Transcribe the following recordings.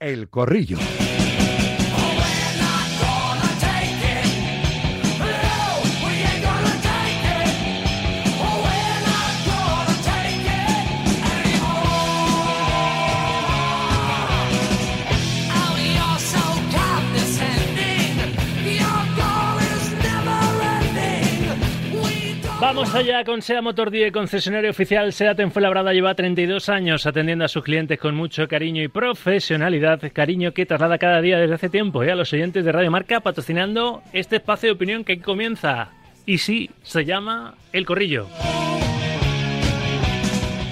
El Corrillo. Vamos allá con SEA Motor 10, concesionario oficial SEAT en Fuenlabrada lleva 32 años atendiendo a sus clientes con mucho cariño y profesionalidad, cariño que traslada cada día desde hace tiempo ¿eh? a los oyentes de Radio Marca patrocinando este espacio de opinión que comienza y sí, se llama El Corrillo.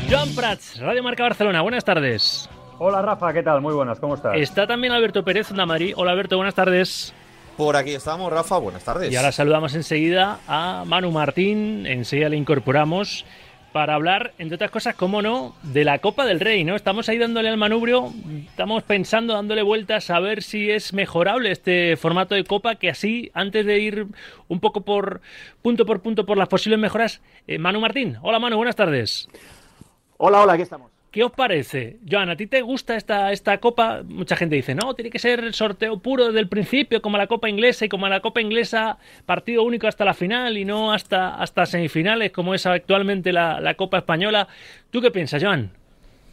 Joan Prats, Radio Marca Barcelona, buenas tardes. Hola Rafa, ¿qué tal? Muy buenas, ¿cómo estás? Está también Alberto Pérez, de Madrid. Hola Alberto, buenas tardes. Por aquí estamos, Rafa, buenas tardes. Y ahora saludamos enseguida a Manu Martín, enseguida le incorporamos para hablar, entre otras cosas, cómo no, de la Copa del Rey, ¿no? Estamos ahí dándole al manubrio, estamos pensando, dándole vueltas a ver si es mejorable este formato de Copa, que así, antes de ir un poco por punto por punto por las posibles mejoras, eh, Manu Martín. Hola Manu, buenas tardes. Hola, hola, aquí estamos. ¿Qué os parece? Joan, ¿a ti te gusta esta, esta copa? Mucha gente dice, no, tiene que ser sorteo puro desde el principio, como la copa inglesa, y como la copa inglesa, partido único hasta la final y no hasta, hasta semifinales, como es actualmente la, la copa española. ¿Tú qué piensas, Joan?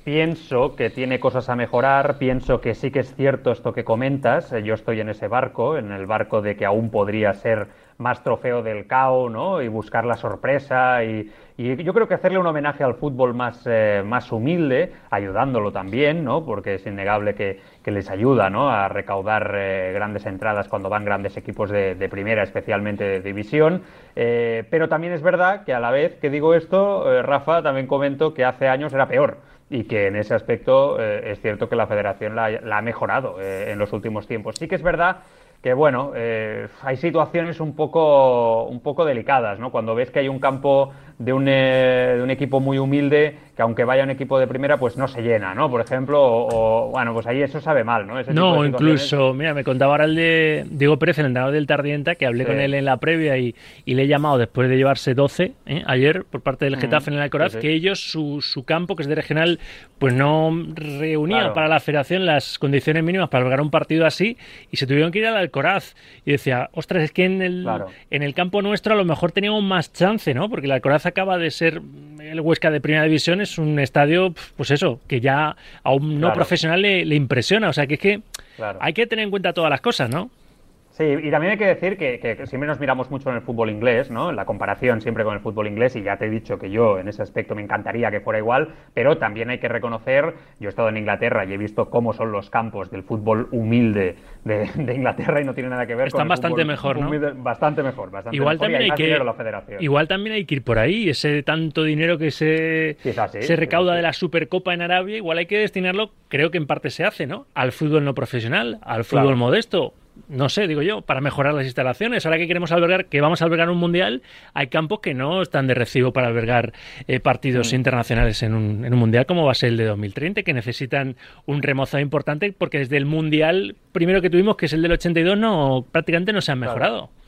Pienso que tiene cosas a mejorar, pienso que sí que es cierto esto que comentas, yo estoy en ese barco, en el barco de que aún podría ser más trofeo del CAO, ¿no? Y buscar la sorpresa y, yo creo que hacerle un homenaje al fútbol más, eh, más humilde, ayudándolo también, ¿no? Porque es innegable que, que les ayuda, ¿no? A recaudar eh, grandes entradas cuando van grandes equipos de, de primera, especialmente de división. Eh, pero también es verdad que a la vez que digo esto, eh, Rafa, también comento que hace años era peor y que en ese aspecto eh, es cierto que la federación la, la ha mejorado eh, en los últimos tiempos. Sí que es verdad que bueno, eh, hay situaciones un poco, un poco delicadas, ¿no? Cuando ves que hay un campo de un, eh, de un equipo muy humilde que aunque vaya un equipo de primera, pues no se llena, ¿no? Por ejemplo, o, o, bueno, pues ahí eso sabe mal, ¿no? Ese no, incluso, mira, me contaba ahora el de Diego Pérez, el entrenador del Tardienta, que hablé sí. con él en la previa y, y, le he llamado después de llevarse 12 ¿eh? ayer por parte del Getafe mm, en el Alcoraz, sí, sí. que ellos, su, su, campo, que es de regional, pues no reunía claro. para la federación las condiciones mínimas para lograr un partido así y se tuvieron que ir al Alcoraz. Y decía, ostras, es que en el, claro. en el campo nuestro a lo mejor teníamos más chance, ¿no? Porque el Alcoraz acaba de ser el Huesca de Primera División, es un estadio, pues eso, que ya a un no claro. profesional le, le, impresiona. O sea, que es que claro. hay que tener en cuenta todas las cosas, ¿no? Sí, y también hay que decir que, que, siempre nos miramos mucho en el fútbol inglés, ¿no? En la comparación siempre con el fútbol inglés, y ya te he dicho que yo en ese aspecto me encantaría que fuera igual, pero también hay que reconocer, yo he estado en Inglaterra y he visto cómo son los campos del fútbol humilde de, de Inglaterra y no tiene nada que ver Están con bastante el mejor, ¿no? Humilde, bastante mejor, bastante igual mejor. También hay, hay que, igual también hay que ir por ahí, ese tanto dinero que se, así, se recauda sí. de la Supercopa en Arabia, igual hay que destinarlo, creo que en parte se hace, ¿no? Al fútbol no profesional, al fútbol claro. modesto, no sé, digo yo, para mejorar las instalaciones. Ahora que queremos albergar, que vamos a albergar un mundial, hay campos que no están de recibo para albergar eh, partidos mm. internacionales en un, en un, mundial como va a ser el de 2030, que necesitan un remozado importante porque desde el mundial primero que tuvimos, que es el del 82, no prácticamente no se han mejorado. Claro.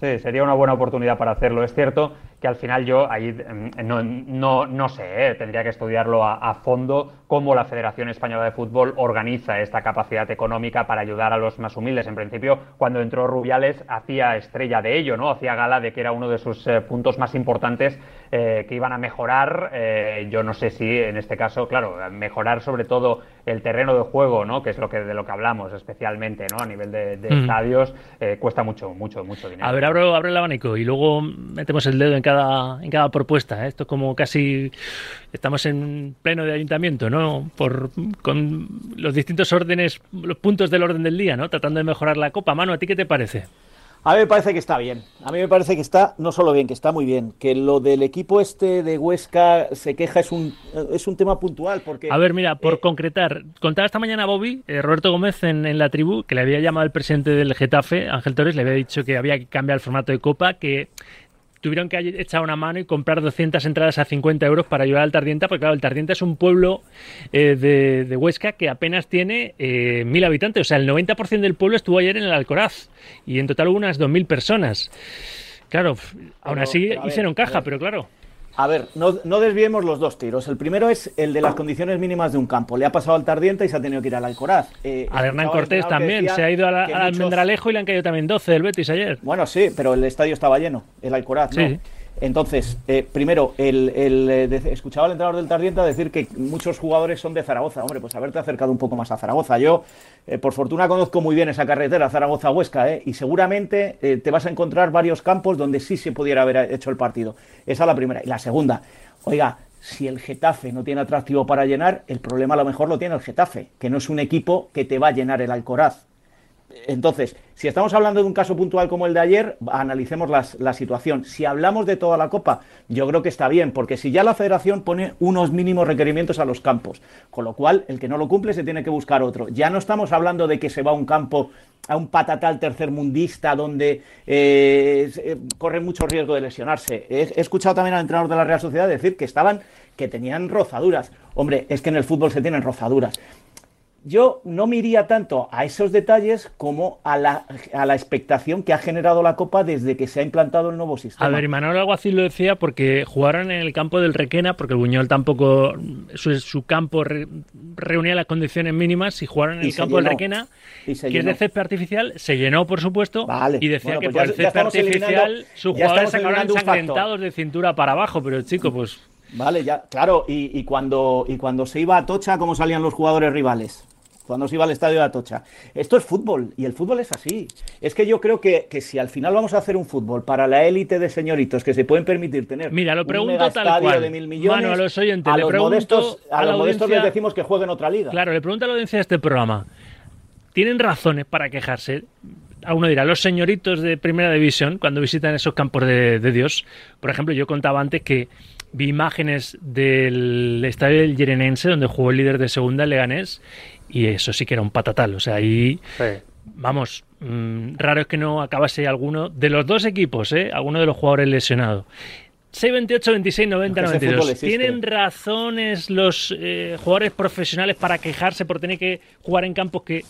Sí, sería una buena oportunidad para hacerlo. Es cierto que al final yo ahí no, no, no sé, ¿eh? tendría que estudiarlo a, a, fondo cómo la Federación Española de Fútbol organiza esta capacidad económica para ayudar a los más humildes. En principio, cuando entró Rubiales, hacía estrella de ello, ¿no? Hacía gala de que era uno de sus eh, puntos más importantes eh, que iban a mejorar. Yo no sé si en este caso, claro, mejorar sobre todo el terreno de juego, ¿no? Que es lo que de lo que hablamos especialmente, ¿no? A nivel de, de mm. estadios, cuesta mucho, mucho, mucho dinero. A ver, abro, abro el abanico y luego metemos el dedo en cada cada, en cada propuesta. ¿eh? Esto es como casi estamos en pleno de ayuntamiento, ¿no? Por, con los distintos órdenes, los puntos del orden del día, ¿no? Tratando de mejorar la copa. Mano, ¿a ti qué te parece? A mí me parece que está bien. A mí me parece que está no solo bien, que está muy bien. Que lo del equipo este de Huesca se queja es un, es un tema puntual. porque A ver, mira, por eh... concretar, contaba esta mañana Bobby, eh, Roberto Gómez en, en, la tribu, que le había llamado el presidente del Getafe, Ángel Torres, le había dicho que había que cambiar el formato de copa, que tuvieron que echar una mano y comprar 200 entradas a 50 euros para ayudar al Tardienta, porque claro, el Tardienta es un pueblo eh, de, de, Huesca que apenas tiene eh, mil habitantes, o sea, el 90% del pueblo estuvo ayer en el Alcoraz y en total hubo unas 2.000 personas. Claro, aún así hicieron caja, pero claro. A ver, no, desviemos los dos tiros. El primero es el de las condiciones mínimas de un campo. Le ha pasado al Tardiente y se ha tenido que ir al Alcoraz. Eh, a Hernán Cortés también. Se ha ido al Almendralejo y le han caído también 12 del Betis ayer. Bueno, sí, pero el estadio estaba lleno, el Alcoraz, ¿no? Entonces, eh, primero, el, eh, escuchaba al entrenador del Tardienta decir que muchos jugadores son de Zaragoza. Hombre, pues haberte acercado un poco más a Zaragoza. Yo, eh, por fortuna, conozco muy bien esa carretera Zaragoza-Huesca, y seguramente te vas a encontrar varios campos donde sí se pudiera haber hecho el partido. Esa es la primera. Y la segunda, oiga, si el Getafe no tiene atractivo para llenar, el problema a lo mejor lo tiene el Getafe, que no es un equipo que te va a llenar el Alcoraz. Entonces, si estamos hablando de un caso puntual como el de ayer, analicemos la situación. Si hablamos de toda la Copa, yo creo que está bien, porque si ya la federación pone unos mínimos requerimientos a los campos, con lo cual el que no lo cumple se tiene que buscar otro. Ya no estamos hablando de que se va a un campo, a un patatal tercermundista donde eh, eh, corre mucho riesgo de lesionarse. He, escuchado también al entrenador de la Real Sociedad decir que estaban, que tenían rozaduras. Hombre, es que en el fútbol se tienen rozaduras yo no me iría tanto a esos detalles como a la, a la, expectación que ha generado la Copa desde que se ha implantado el nuevo sistema. A ver, Manuel Alguacil lo decía porque jugaron en el campo del Requena, porque el Buñol tampoco, su, campo reunía las condiciones mínimas, y jugaron en el campo del Requena, que es de césped artificial, se llenó, por supuesto, y decía que pues por el césped artificial sus jugadores acabaron ensangrentados de cintura para abajo, pero chico, pues... Vale, ya, claro, y, y, cuando, y cuando se iba a Tocha, ¿cómo salían los jugadores rivales? Cuando se iba al estadio de Atocha. Esto es fútbol y el fútbol es así. Es que yo creo que, si al final vamos a hacer un fútbol para la élite de señoritos que se pueden permitir tener Mira, lo pregunto un tal cual. de mil millones, a los oyentes, a los modestos, a, los modestos les decimos que jueguen otra liga. Claro, le pregunto a la audiencia de este programa. ¿Tienen razones para quejarse? a uno dirá, los señoritos de primera división, cuando visitan esos campos de, de Dios, por ejemplo, yo contaba antes que vi imágenes del estadio del Yerenense, donde jugó el líder de segunda, el Leganés, y eso sí que era un patatal. O sea, ahí, vamos, mm, raro es que no acabase alguno de los dos equipos, ¿eh? alguno de los jugadores lesionados. 628, 26, 90, 92. ¿Tienen razones los eh, jugadores profesionales para quejarse por tener que jugar en campos que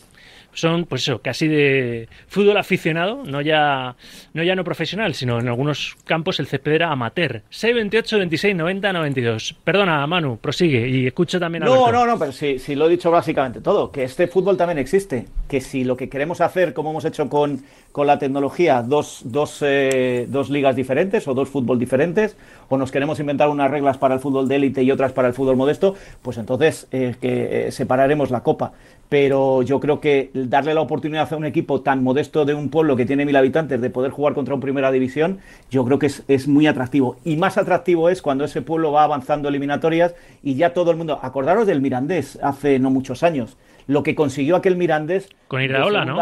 son, pues eso, casi de fútbol aficionado, no ya no, ya no profesional, sino en algunos campos el césped era amateur. 6, 28, 26, 90, 92. Perdona, Manu, prosigue y escucho también a No, no, no, pero sí, sí lo he dicho básicamente todo, que este fútbol también existe, que si lo que queremos hacer, como hemos hecho con, con la tecnología, dos, dos, eh, dos ligas diferentes o dos fútbol diferentes, o nos queremos inventar unas reglas para el fútbol de élite y otras para el fútbol modesto, pues entonces eh, que eh, separaremos la copa pero yo creo que darle la oportunidad a un equipo tan modesto de un pueblo que tiene mil habitantes de poder jugar contra un primera división, yo creo que es, muy atractivo. Y más atractivo es cuando ese pueblo va avanzando eliminatorias y ya todo el mundo. Acordaros del Mirandés hace no muchos años. Lo que consiguió aquel Mirandés. Con Iraola, ¿no?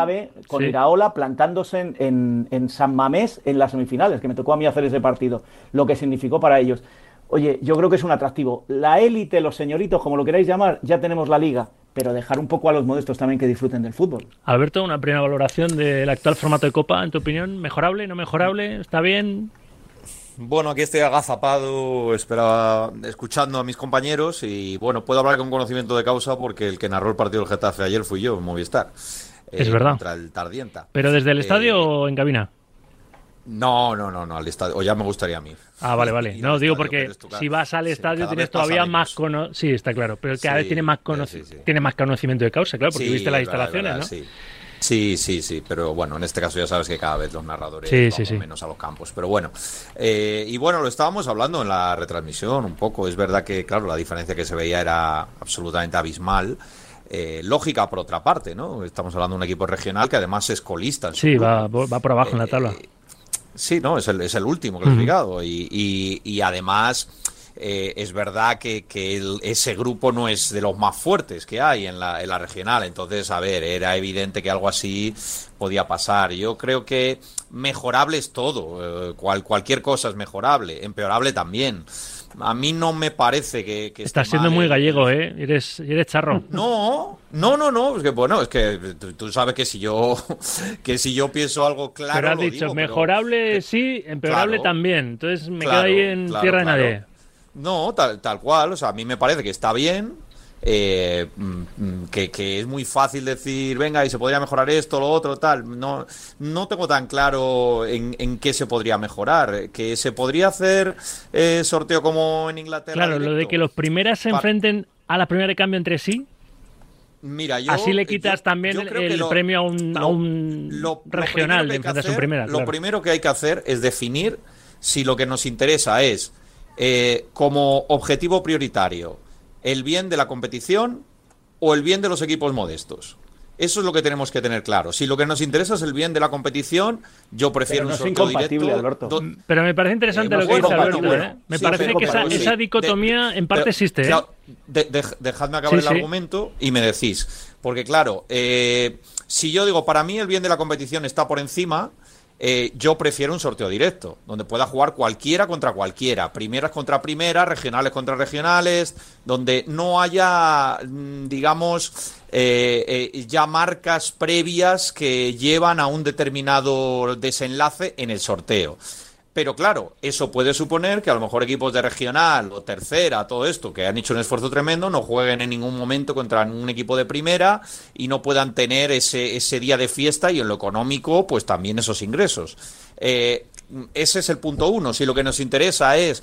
con Iraola plantándose en, en San Mamés en las semifinales, que me tocó a mí hacer ese partido. Lo que significó para ellos. Oye, yo creo que es un atractivo. La élite, los señoritos, como lo queráis llamar, ya tenemos la liga pero dejar un poco a los modestos también que disfruten del fútbol. Alberto, una primera valoración del actual formato de Copa, en tu opinión, ¿mejorable, no mejorable? ¿Está bien? Bueno, aquí estoy agazapado, esperaba, escuchando a mis compañeros y bueno, puedo hablar con conocimiento de causa porque el que narró el partido del Getafe ayer fui yo, en Movistar. Es eh, verdad. Contra el Tardienta. ¿Pero desde el estadio eh, o en cabina? No, no, no, no, al estadio. O ya me gustaría a mí. Ah, vale, vale. No, digo porque si vas al estadio tienes todavía más conocimiento. Sí, está claro. Pero cada vez tiene más, tiene más conocimiento de causa, claro, porque viste las instalaciones, ¿no? Sí. Sí, sí, pero bueno, en este caso ya sabes que cada vez los narradores van menos a los campos. Pero bueno, eh, y bueno, lo estábamos hablando en la retransmisión un poco. Es verdad que, claro, la diferencia que se veía era absolutamente abismal. Eh, lógica por otra parte, ¿no? Estamos hablando de un equipo regional que además es colista. sí, va, va, por abajo en la tabla. Sí, no, es el, es el último clasificado. y, y, además, eh, es verdad que, que ese grupo no es de los más fuertes que hay en la, en la regional. Entonces, a ver, era evidente que algo así podía pasar. Yo creo que mejorable es todo. Eh, cual, cualquier cosa es mejorable. Empeorable también a mí no me parece que... Estás siendo muy gallego, ¿eh? Eres, eres charro. No, no, no, no. Es que, bueno, es que tú sabes que si yo, que si yo pienso algo claro... Pero has dicho, mejorable sí, empeorable también. Entonces me quedo ahí en tierra de nadie. No, tal, tal cual. O sea, a mí me parece que está bien eh, mm, que, es muy fácil decir, venga, y se podría mejorar esto, lo otro, tal. No, no tengo tan claro en, qué se podría mejorar. Que se podría hacer eh, sorteo como en Inglaterra. Claro, lo de que los primeras se enfrenten a la primera de cambio entre sí. Mira, yo, Así le quitas también el, premio a un, regional de enfrentarse primera. Lo primero que hay que hacer es definir si lo que nos interesa es eh, como objetivo prioritario el bien de la competición o el bien de los equipos modestos. Eso es lo que tenemos que tener claro. Si lo que nos interesa es el bien de la competición, yo prefiero un sorteo directo. Pero me parece interesante lo que dice Alberto. ¿eh? Me parece que esa, dicotomía en parte existe. ¿eh? dejadme acabar el argumento y me decís. Porque claro, eh, si yo digo, para mí el bien de la competición está por encima, eh, yo prefiero un sorteo directo, donde pueda jugar cualquiera contra cualquiera, primeras contra primeras, regionales contra regionales, donde no haya, mm, digamos, eh, eh, ya marcas previas que llevan a un determinado desenlace en el sorteo. Pero claro, eso puede suponer que a lo mejor equipos de regional o tercera, todo esto, que han hecho un esfuerzo tremendo, no jueguen en ningún momento contra un equipo de primera y no puedan tener ese, ese día de fiesta y en lo económico, pues también esos ingresos. Eh, ese es el punto uno. Si lo que nos interesa es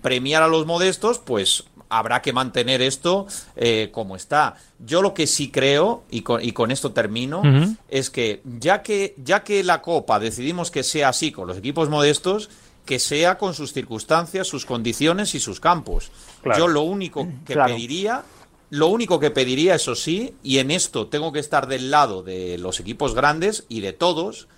premiar a los modestos, pues habrá que mantener esto eh, como está. Yo lo que sí creo, y con, y con esto termino, es que ya, que ya que la Copa decidimos que sea así con los equipos modestos, que sea con sus circunstancias, sus condiciones y sus campos. Yo lo único que pediría, lo único que pediría, eso sí, y en esto tengo que estar del lado de los equipos grandes y de todos,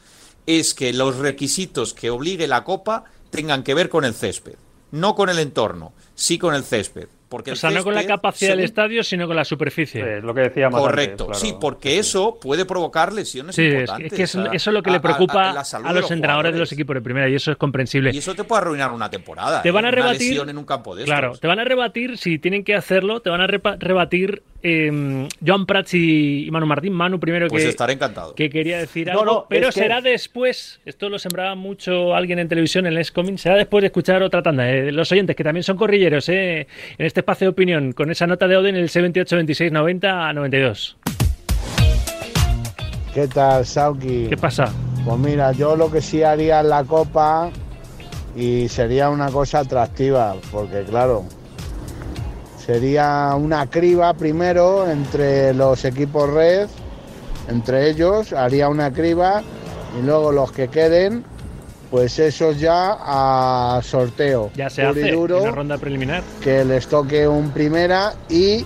es que los requisitos que obligue la Copa tengan que ver con el césped, no con el entorno, sí con el césped o sea, no con la capacidad del estadio, sino con la superficie. lo que decíamos Correcto, sí, porque eso puede provocar lesiones sí, importantes. Es que eso es lo que le preocupa a, los entrenadores de los equipos de primera y eso es comprensible. Y eso te puede arruinar una temporada. Te van a ¿eh? rebatir. en un campo de claro, te van a rebatir, si tienen que hacerlo, te van a rebatir eh, Joan Prats y Manu Martín. Manu primero pues que. estaré encantado. Que quería decir algo, pero será después. Esto lo sembraba mucho alguien en televisión en el Escoming. Será después de escuchar otra tanda. Eh, los oyentes que también son corrilleros eh, en este espacio de opinión con esa nota de Oden en el C28 26 90 92. ¿Qué tal, Sauki? ¿Qué pasa? Pues mira, yo lo que sí haría en la Copa y sería una cosa atractiva, porque claro, sería una criba primero entre los equipos red, entre ellos haría una criba y luego los que queden pues eso ya a sorteo. Ya se hace una ronda preliminar. Que les toque un primera y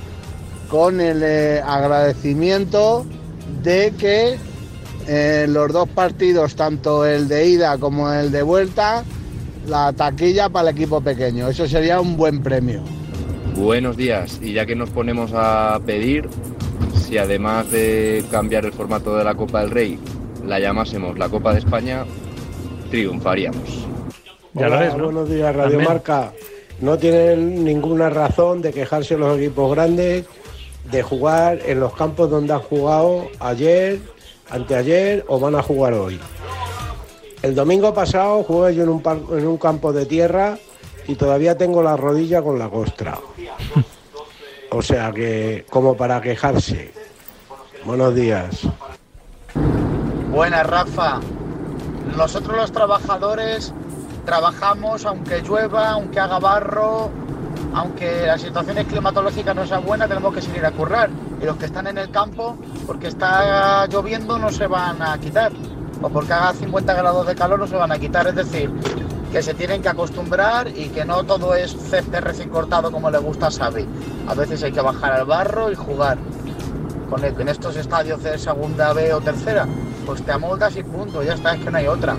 con el eh, agradecimiento de que eh, los dos partidos, tanto el de ida como el de vuelta, la taquilla para el equipo pequeño. Eso sería un buen premio. Buenos días. Y ya que nos ponemos a pedir, si además de cambiar el formato de la Copa del Rey, la llamásemos la Copa de España, triunfaríamos. Ya Buenos días, Radio Marca. No tienen ninguna razón de quejarse los equipos grandes de jugar en los campos donde han jugado ayer, anteayer o van a jugar hoy. El domingo pasado jugué yo en un, en un campo de tierra y todavía tengo la rodilla con la costra. O sea que, como para quejarse. Buenos días. Buenas, Rafa. Nosotros los trabajadores trabajamos aunque llueva, aunque haga barro, aunque la situación climatológica no sea buena, tenemos que seguir a currar. Y los que están en el campo, porque está lloviendo, no se van a quitar. O porque haga 50 grados de calor, no se van a quitar. Es decir, que se tienen que acostumbrar y que no todo es césped recién cortado como le gusta a Xavi. A veces hay que bajar al barro y jugar. Con en estos estadios de segunda B o tercera, pues te amoldas y punto, ya está, es que no hay otra.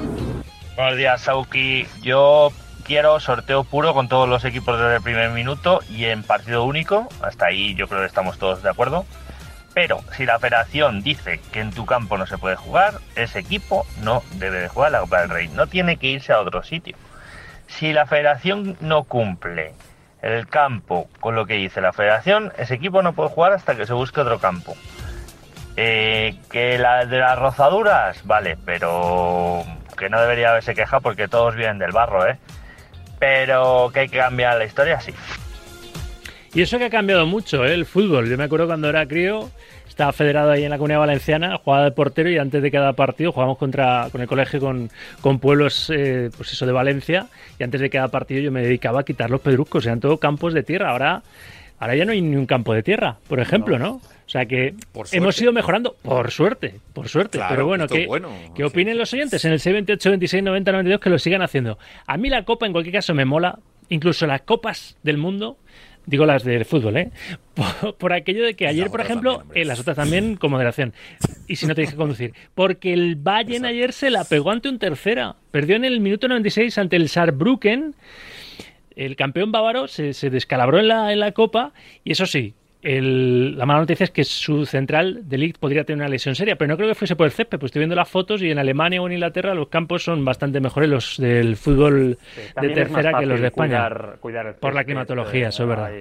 Buenos días, Sauki. Yo quiero sorteo puro con todos los equipos desde el primer minuto y en partido único. Hasta ahí yo creo que estamos todos de acuerdo. Pero si la federación dice que en tu campo no se puede jugar, ese equipo no debe de jugar la Copa del Rey. No tiene que irse a otro sitio. Si la federación no cumple el campo con lo que dice la federación, ese equipo no puede jugar hasta que se busque otro campo. Eh, que la de las rozaduras, vale, pero que no debería haberse queja porque todos vienen del barro, ¿eh? Pero que hay que cambiar la historia, sí. Y eso que ha cambiado mucho, ¿eh? el fútbol. Yo me acuerdo cuando era crío, estaba federado ahí en la Comunidad Valenciana, jugaba de portero y antes de cada partido jugábamos contra, con el colegio con, con pueblos eh, pues eso de Valencia y antes de cada partido yo me dedicaba a quitar los pedruscos, eran todos campos de tierra. Ahora, ahora ya no hay ni un campo de tierra, por ejemplo, ¿no? O sea que hemos ido mejorando, por suerte, por suerte. Pero bueno, que, opinen los oyentes en el 78, 26, 90, 92 que lo sigan haciendo. A mí la copa en cualquier caso me mola, incluso las copas del mundo digo las del fútbol, ¿eh? Por, aquello de que ayer, por ejemplo, en las otras también con moderación. Y si no te que conducir. Porque el Bayern ayer se la pegó ante un tercera. Perdió en el minuto 96 ante el Saarbrücken. El campeón bávaro se, se descalabró en la, en la copa. Y eso sí, la mala noticia es que su central de Ligt podría tener una lesión seria, pero no creo que fuese por el césped, pues estoy viendo las fotos y en Alemania o en Inglaterra los campos son bastante mejores los del fútbol de tercera que los de España. por la climatología, eso es verdad.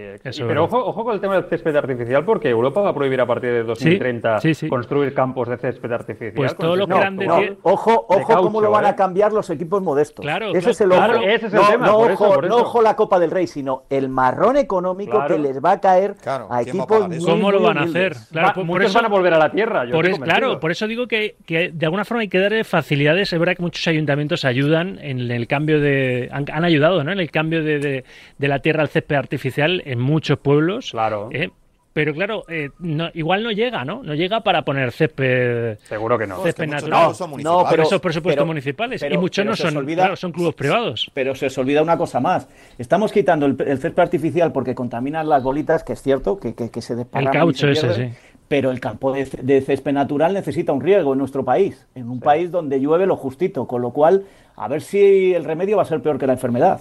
pero Ojo, con el tema del césped artificial, porque Europa va a prohibir a partir de 2030 construir campos de césped artificial. Pues todo lo que Ojo, ojo cómo lo van a ¿eh? cambiar los equipos modestos. Claro, ese es el ojo. ese es el tema. No, ojo, la Copa del Rey, sino el marrón económico que les va a caer a ¿Cómo lo van a hacer? Claro, por, eso, van a volver a la tierra. claro, por eso digo que, de alguna forma hay que darle facilidades. Es verdad que muchos ayuntamientos ayudan en el cambio de. Han, ayudado ¿no? en el cambio de, la tierra al césped artificial en muchos pueblos. Claro. ¿eh? Pero claro, eh, igual no llega, ¿no? No llega para poner césped. Seguro que no. Césped natural. No, pero esos presupuestos municipales. y muchos no son, son clubes privados. Pero se os olvida una cosa más. Estamos quitando el, césped artificial porque contaminan las bolitas, que es cierto, que, que, se desparraman. El caucho ese, sí. Pero el campo de, césped natural necesita un riego en nuestro país, en un país donde llueve lo justito, con lo cual, a ver si el remedio va a ser peor que la enfermedad.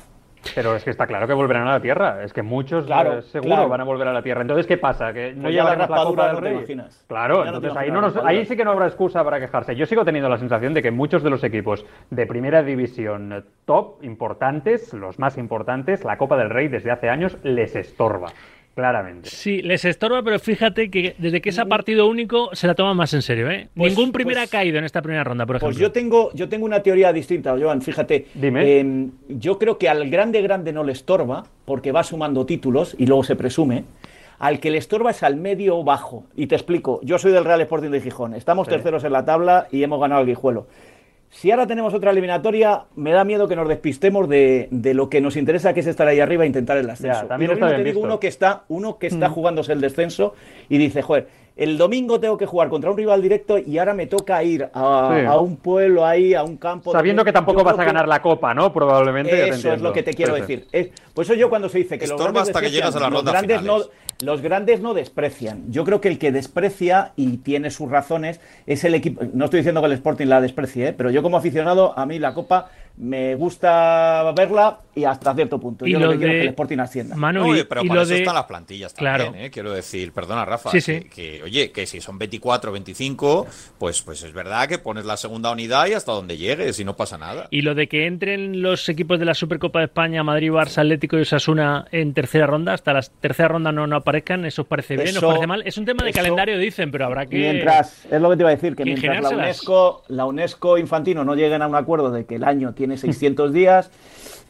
Pero es que está claro que volverán a la Tierra. Es que muchos claro, seguro van a volver a la Tierra. Entonces, ¿qué pasa? ¿Que no pues la Copa del Rey? Claro, entonces ahí, no ahí sí que no habrá excusa para quejarse. Yo sigo teniendo la sensación de que muchos de los equipos de primera división top, importantes, los más importantes, la Copa del Rey desde hace años les estorba. Claramente. Sí, les estorba, pero fíjate que desde que es a partido único se la toma más en serio. ¿eh? Pues, Ningún primer pues ha caído en esta primera ronda, por ejemplo. Pues yo tengo, yo tengo una teoría distinta, Joan. Fíjate. Dime. Em, yo creo que al grande grande no le estorba, porque va sumando títulos y luego se presume. Al que le estorba es al medio bajo. Y te explico. Yo soy del Real Sporting de Gijón. Estamos terceros en la tabla y hemos ganado el Guijuelo. Si ahora tenemos otra eliminatoria, me da miedo que nos despistemos de, lo que nos interesa, que es estar ahí arriba e intentar el ascenso. también y lo te digo uno que está, uno que está mm. jugándose el descenso y dice, joder, el domingo tengo que jugar contra un rival directo y ahora me toca ir a, un pueblo ahí, a un campo. Sabiendo que tampoco vas a ganar la copa, ¿no? Probablemente. Eso es lo que te quiero decir. Es, por eso yo cuando se dice que los grandes, hasta que llegas a la ronda grandes no, los grandes no desprecian. Yo creo que el que desprecia y tiene sus razones es el equipo. No estoy diciendo que el Sporting la desprecie, ¿eh? pero yo como aficionado a mí la copa me gusta verla y hasta cierto punto. Y Yo lo, que quiero que el Sporting ascienda. no, pero para eso están las plantillas también, ¿eh? quiero decir. Perdona, Rafa. Que, oye, que si son 24 25, pues, pues es verdad que pones la segunda unidad y hasta donde llegues y no pasa nada. Y lo de que entren los equipos de la Supercopa de España, Madrid, Barça, Atlético y Osasuna en tercera ronda, hasta la tercera ronda no, no aparezcan, ¿eso os parece bien? ¿Os parece mal? Es un tema de calendario, dicen, pero habrá que... Mientras, es lo que te iba a decir, que, mientras la UNESCO, la UNESCO Infantino no lleguen a un acuerdo de que el año tiene tiene 600 días,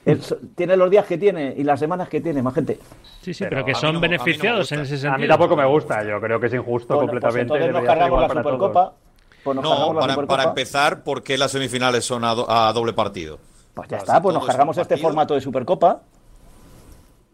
tiene los días que tiene y las semanas que tiene, más gente. Sí, sí, pero, que son beneficiados en ese sentido. A mí tampoco me gusta, yo creo que es injusto pues completamente. entonces nos cargamos la Supercopa. Pues no, para, empezar, ¿por qué las semifinales son a, doble partido? Pues ya está, pues nos cargamos este formato de Supercopa.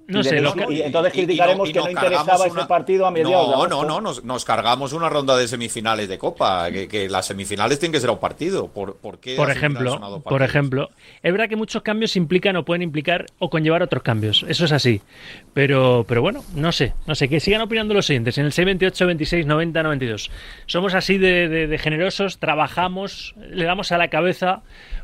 No sé, y entonces criticaremos que no interesaba ese partido a mediados no, No, no, nos, nos, cargamos una ronda de semifinales de Copa, que, las semifinales tienen que ser un partido. ¿Por, por qué por ejemplo, por ejemplo, es verdad que muchos cambios implican o pueden implicar o conllevar otros cambios, eso es así. Pero, pero bueno, no sé, no sé, que sigan opinando los siguientes, en el 628, 26, 90, 92. Somos así de generosos, trabajamos, le damos a la cabeza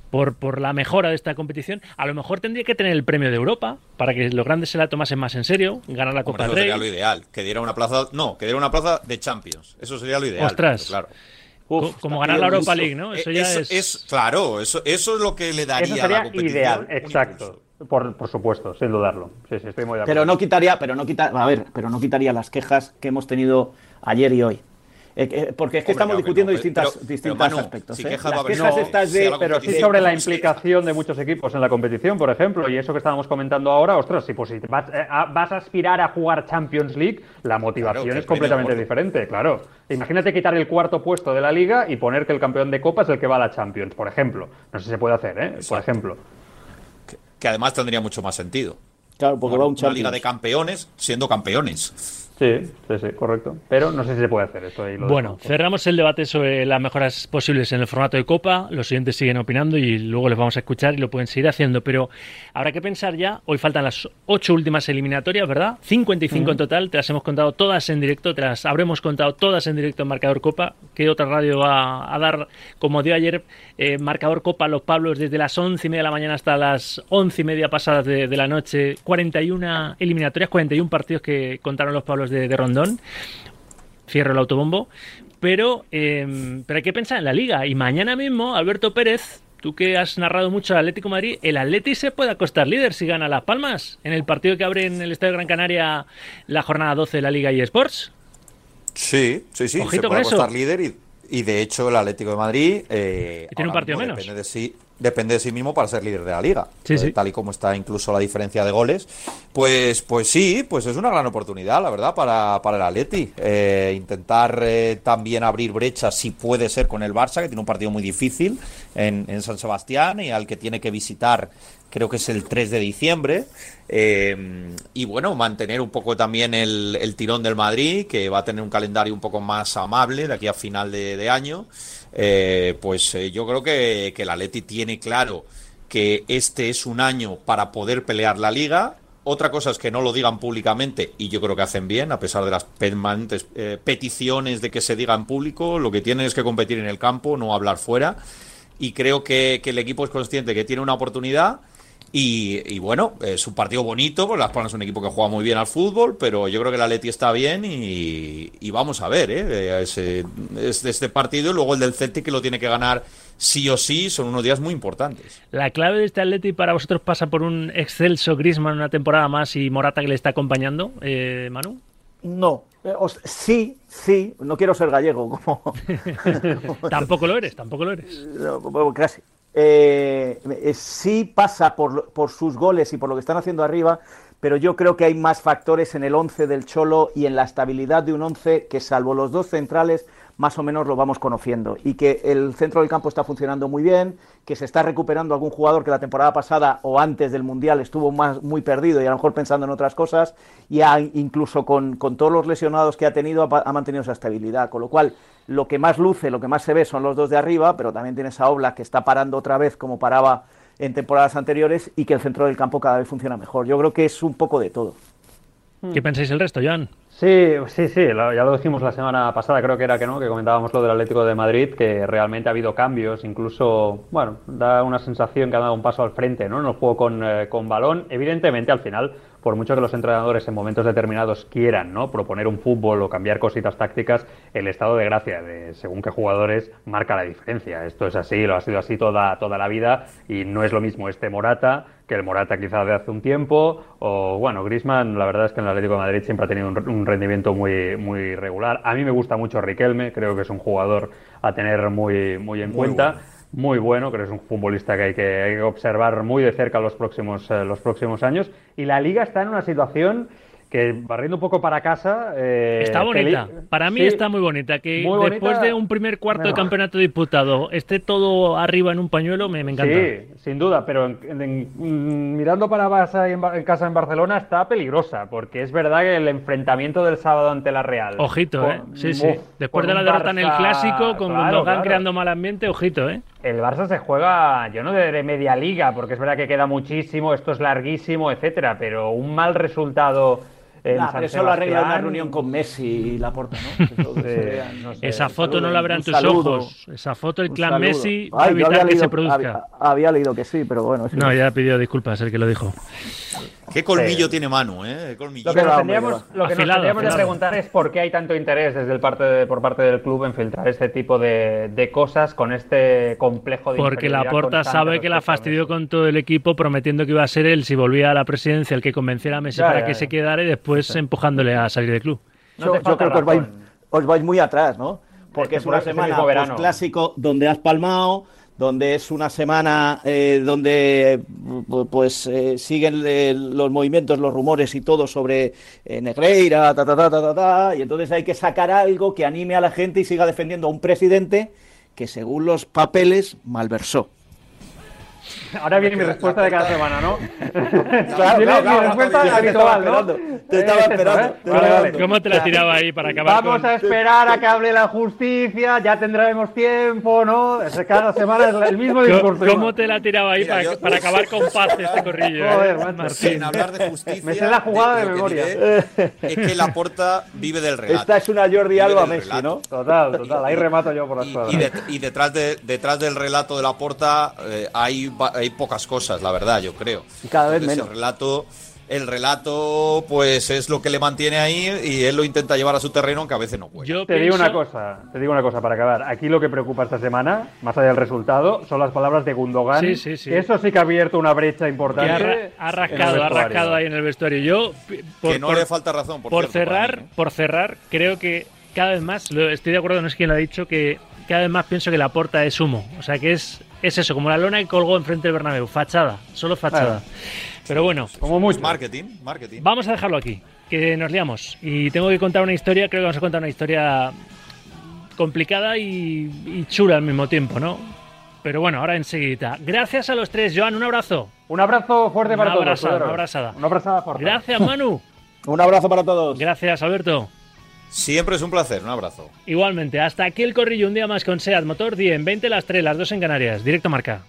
por, por la mejora de esta competición, a lo mejor tendría que tener el premio de Europa para que los grandes se la tomasen más en serio, ganar la Copa del Rey. sería lo ideal, que diera una plaza, no, que diera una plaza de Champions. Eso sería lo ideal. Ostras. Claro. como ganar la Europa League, ¿no? Eso ya es... claro, eso, eso es lo que le daría eso sería ideal, exacto. Por, por, supuesto, sin dudarlo. Sí, sí, estoy muy de acuerdo. Pero no quitaría, pero no quita, a ver, pero no quitaría las quejas que hemos tenido ayer y hoy Eh, porque es que estamos discutiendo distintos aspectos. ¿eh? pero sí sobre la implicación de muchos equipos en la competición, por ejemplo, y eso que estábamos comentando ahora, ostras, si pues, vas, a, aspirar a jugar Champions League, la motivación es completamente diferente, claro. Imagínate quitar el cuarto puesto de la liga y poner que el campeón de Copa es el que va a la Champions, por ejemplo. No sé si se puede hacer, ¿eh? Por ejemplo. Que, además tendría mucho más sentido. Claro, porque va un Una liga de campeones siendo campeones. Sí, sí, sí, correcto. Pero no sé si se puede hacer esto. bueno, cerramos el debate sobre las mejoras posibles en el formato de Copa. Los siguientes siguen opinando y luego les vamos a escuchar y lo pueden seguir haciendo. Pero habrá que pensar ya. Hoy faltan las ocho últimas eliminatorias, ¿verdad? 55 en total. Te las hemos contado todas en directo. Te las habremos contado todas en directo en Marcador Copa. ¿Qué otra radio va a dar, como dio ayer, eh, Marcador Copa Los Pablos desde las once y media de la mañana hasta las once y media pasadas de, de la noche? 41 eliminatorias, 41 partidos que contaron los Pablos de, Rondón. Cierro el autobombo. Pero, em, pero hay que pensar en la liga. Y mañana mismo, Alberto Pérez, tú que has narrado mucho al Atlético Madrid, el Atleti se puede acostar líder si gana Las Palmas en el partido que abre en el Estadio Gran Canaria la jornada 12 de la Liga y Sports. Sí, sí, sí, se puede acostar líder y, de hecho el Atlético de Madrid eh, tiene un partido menos. Depende de sí depende de sí mismo para ser líder de la liga. Eh, tal y como está incluso la diferencia de goles. Pues, pues sí, pues es una gran oportunidad, la verdad, para, para el Atleti. Eh, intentar eh, también abrir brechas, si puede ser, con el Barça, que tiene un partido muy difícil en, en San Sebastián y al que tiene que visitar creo que es el 3 de diciembre. y bueno, mantener un poco también el, tirón del Madrid, que va a tener un calendario un poco más amable de aquí a final de, de año. Eh, pues eh, yo creo que, que el Atleti tiene claro que este es un año para poder pelear la liga. Otra cosa es que no lo digan públicamente y yo creo que hacen bien, a pesar de las permanentes eh, peticiones de que se diga en público. Lo que tienen es que competir en el campo, no hablar fuera. Y creo que, que el equipo es consciente que tiene una oportunidad y, bueno, es un partido bonito, porque Las Palmas es un equipo que juega muy bien al fútbol, pero yo creo que la Leti está bien y, vamos a ver, ¿eh? Ese, es de este partido y luego el del Celtic que lo tiene que ganar sí o sí, son unos días muy importantes. ¿La clave de este Atleti para vosotros pasa por un excelso Grisman una temporada más y Morata que le está acompañando, eh, Manu? No, eh, sí, sí, no quiero ser gallego como... tampoco lo eres, tampoco lo eres. casi. Eh, eh, sí pasa por, por, sus goles y por lo que están haciendo arriba, pero yo creo que hay más factores en el 11 del Cholo y en la estabilidad de un 11 que salvo los dos centrales más o menos lo vamos conociendo y que el centro del campo está funcionando muy bien, que se está recuperando algún jugador que la temporada pasada o antes del Mundial estuvo más, muy perdido y a lo mejor pensando en otras cosas y incluso con, todos los lesionados que ha tenido ha, mantenido esa estabilidad, con lo cual lo que más luce, lo que más se ve son los dos de arriba, pero también tienes a Obla que está parando otra vez como paraba en temporadas anteriores y que el centro del campo cada vez funciona mejor. Yo creo que es un poco de todo. ¿Qué pensáis el resto, Joan? Sí, sí, sí, ya lo dijimos la semana pasada, creo que era que no, que comentábamos lo del Atlético de Madrid, que realmente ha habido cambios, incluso, bueno, da una sensación que ha dado un paso al frente, ¿no? En el juego con, eh, con balón. Evidentemente, al final, por mucho que los entrenadores en momentos determinados quieran, ¿no? Proponer un fútbol o cambiar cositas tácticas, el estado de gracia de según qué jugadores marca la diferencia. Esto es así, lo ha sido así toda, toda la vida y no es lo mismo este Morata que el Morata quizá de hace un tiempo, o bueno, Grisman, la verdad es que en el Atlético de Madrid siempre ha tenido un, rendimiento muy, muy regular. A mí me gusta mucho Riquelme, creo que es un jugador a tener muy, muy en cuenta. Muy bueno, creo que es un futbolista que hay que, observar muy de cerca los próximos, eh, los próximos años. Y la liga está en una situación que barriendo un poco para casa. Eh, está bonita. Para mí está muy bonita. Que después de un primer cuarto de campeonato disputado esté todo arriba en un pañuelo, me, encanta. Sí, sin duda, pero mirando para Barça en, en, casa en Barcelona está peligrosa, porque es verdad que el enfrentamiento del sábado ante la Real. Ojito, ¿eh? Sí, sí. Después de la derrota en el clásico, con claro, creando mal ambiente, ojito, ¿eh? El Barça se juega, yo no de media liga, porque es verdad que queda muchísimo, esto es larguísimo, etcétera, pero un mal resultado eso lo arregla una reunión con Messi y Laporta, ¿no? Esa foto no la verán tus ojos. Esa foto, el clan Messi, va a evitar que se produzca. Había, leído que sí, pero bueno. no, ya pidió disculpas el que lo dijo. Qué colmillo tiene Manu, ¿eh? Lo que nos tendríamos, lo que de preguntar es por qué hay tanto interés desde el parte por parte del club en filtrar este tipo de, cosas con este complejo de Porque Laporta sabe que la fastidió con todo el equipo prometiendo que iba a ser él si volvía a la presidencia el que convenciera a Messi para que se quedara y después empujándole a salir del club. yo, creo que os vais, muy atrás, ¿no? porque es, una semana pues, clásico donde has palmado, donde es una semana eh, donde pues eh, siguen eh, los movimientos, los rumores y todo sobre Negreira, ta, ta, ta, ta, ta, y entonces hay que sacar algo que anime a la gente y siga defendiendo a un presidente que según los papeles malversó. Ahora viene mi respuesta de cada semana, ¿no? claro, claro, mi respuesta habitual, ¿no? Te estaba esperando. ¿Cómo te la tiraba ahí para acabar Vamos a esperar a que hable la justicia, ya tendremos tiempo, ¿no? Cada semana es el mismo discurso. ¿Cómo te la tiraba ahí para, acabar con paz este corrillo? Eh? Joder, Martín. Sin hablar de justicia. Me sé la jugada de, memoria. Es que la porta vive del relato. Esta es una Jordi Alba Messi, ¿no? Total, total. Ahí remato yo por las cosas. Y, detrás, de, detrás del relato de la porta eh, hay hay pocas cosas, la verdad, yo creo. Y cada vez menos. El relato, el relato, pues es lo que le mantiene ahí y él lo intenta llevar a su terreno, aunque a veces no puede. Yo te digo una cosa, te digo una cosa para acabar. Aquí lo que preocupa esta semana, más allá del resultado, son las palabras de Gundogan. Sí, sí, sí. Eso sí que ha abierto una brecha importante. Ha, rascado, ha rascado ahí en el vestuario. Yo, que no le falta razón. Por, cerrar, ¿eh? por cerrar, creo que cada vez más, estoy de acuerdo, no es quien lo ha dicho, que cada vez más pienso que la porta es humo. O sea, que es, es eso, como la lona que colgó enfrente del Bernabéu. Fachada, solo fachada. Pero bueno. Como mucho. Marketing, marketing. Vamos a dejarlo aquí, que nos liamos. Y tengo que contar una historia, creo que vamos a contar una historia complicada y, chula al mismo tiempo, ¿no? Pero bueno, ahora enseguida. Gracias a los tres, Joan, un abrazo. Un abrazo fuerte para todos. Una abrazada. Una abrazada fuerte. Gracias, Manu. un abrazo para todos. Gracias, Alberto. Siempre es un placer, un abrazo. Igualmente, hasta aquí el corrillo un día más con SEAT Motor 10, 20 las 3, las 2 en Canarias, directo marca.